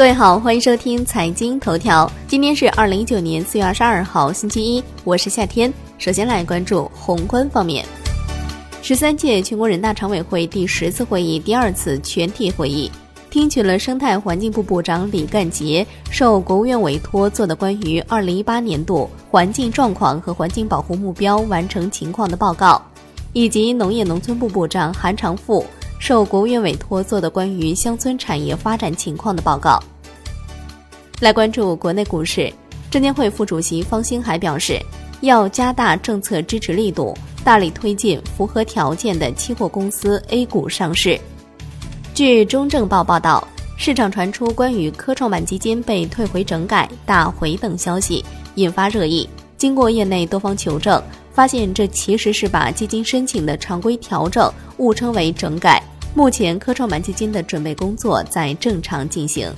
各位好，欢迎收听财经头条。今天是二零一九年四月二十二号，星期一，我是夏天。首先来关注宏观方面，十三届全国人大常委会第十次会议第二次全体会议，听取了生态环境部部长李干杰受国务院委托做的关于二零一八年度环境状况和环境保护目标完成情况的报告，以及农业农村部部长韩长赋。受国务院委托做的关于乡村产业发展情况的报告。来关注国内股市，证监会副主席方星海表示，要加大政策支持力度，大力推进符合条件的期货公司 A 股上市。据中证报报道，市场传出关于科创板基金被退回整改、大回等消息，引发热议。经过业内多方求证，发现这其实是把基金申请的常规调整误称为整改。目前科创板基金的准备工作在正常进行。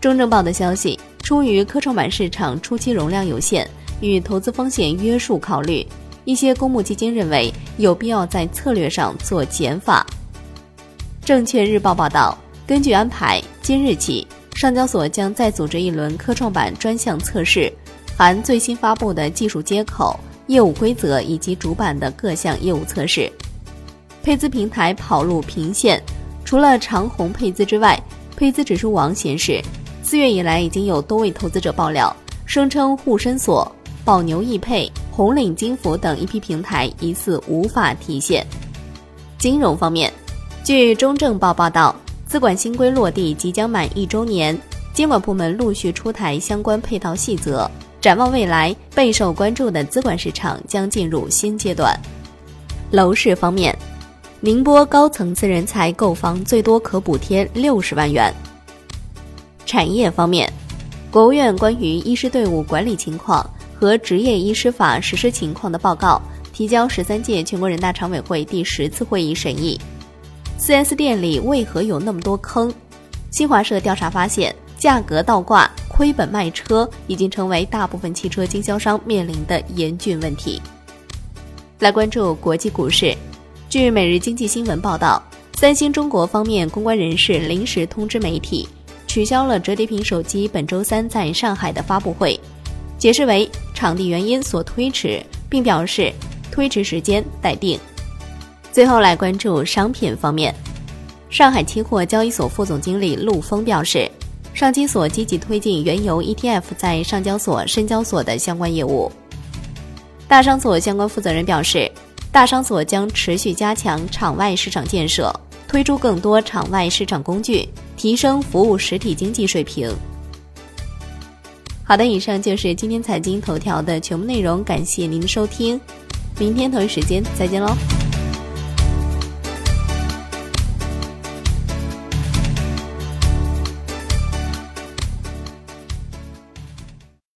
中证报的消息，出于科创板市场初期容量有限与投资风险约束考虑，一些公募基金认为有必要在策略上做减法。证券日报报道，根据安排，今日起，上交所将再组织一轮科创板专项测试，含最新发布的技术接口、业务规则以及主板的各项业务测试。配资平台跑路频现，除了长虹配资之外，配资指数网显示，四月以来已经有多位投资者爆料，声称沪深所、宝牛易配、红岭金服等一批平台疑似无法提现。金融方面，据中证报报道，资管新规落地即将满一周年，监管部门陆续出台相关配套细则，展望未来，备受关注的资管市场将进入新阶段。楼市方面。宁波高层次人才购房最多可补贴六十万元。产业方面，国务院关于医师队伍管理情况和执业医师法实施情况的报告提交十三届全国人大常委会第十次会议审议。4S 店里为何有那么多坑？新华社调查发现，价格倒挂、亏本卖车已经成为大部分汽车经销商面临的严峻问题。来关注国际股市。据每日经济新闻报道，三星中国方面公关人士临时通知媒体，取消了折叠屏手机本周三在上海的发布会，解释为场地原因所推迟，并表示推迟时间待定。最后来关注商品方面，上海期货交易所副总经理陆峰表示，上金所积极推进原油 ETF 在上交所、深交所的相关业务。大商所相关负责人表示。大商所将持续加强场外市场建设，推出更多场外市场工具，提升服务实体经济水平。好的，以上就是今天财经头条的全部内容，感谢您的收听，明天同一时间再见喽。